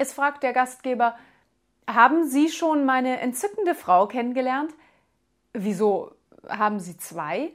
Es fragt der Gastgeber, haben Sie schon meine entzückende Frau kennengelernt? Wieso haben Sie zwei?